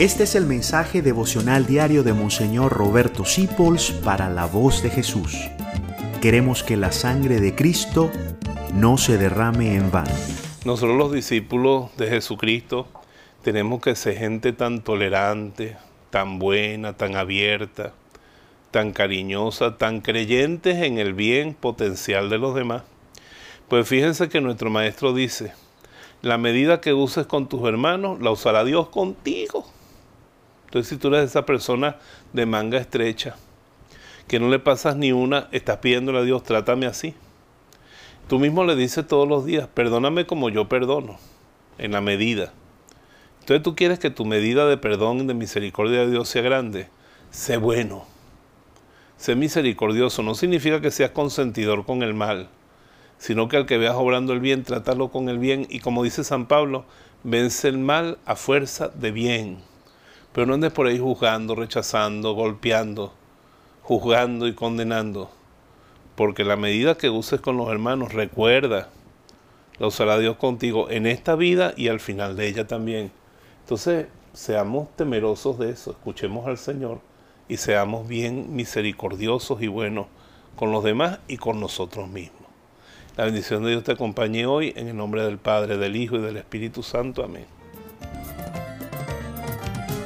Este es el mensaje devocional diario de Monseñor Roberto Sipols para la voz de Jesús. Queremos que la sangre de Cristo no se derrame en vano. Nosotros los discípulos de Jesucristo tenemos que ser gente tan tolerante, tan buena, tan abierta, tan cariñosa, tan creyentes en el bien potencial de los demás. Pues fíjense que nuestro maestro dice, la medida que uses con tus hermanos la usará Dios contigo. Entonces, si tú eres esa persona de manga estrecha, que no le pasas ni una, estás pidiéndole a Dios, trátame así. Tú mismo le dices todos los días, perdóname como yo perdono, en la medida. Entonces tú quieres que tu medida de perdón y de misericordia de Dios sea grande. Sé bueno. Sé misericordioso. No significa que seas consentidor con el mal, sino que al que veas obrando el bien, trátalo con el bien. Y como dice San Pablo, vence el mal a fuerza de bien. Pero no andes por ahí juzgando, rechazando, golpeando, juzgando y condenando. Porque la medida que uses con los hermanos, recuerda, la usará Dios contigo en esta vida y al final de ella también. Entonces, seamos temerosos de eso, escuchemos al Señor y seamos bien misericordiosos y buenos con los demás y con nosotros mismos. La bendición de Dios te acompañe hoy en el nombre del Padre, del Hijo y del Espíritu Santo. Amén.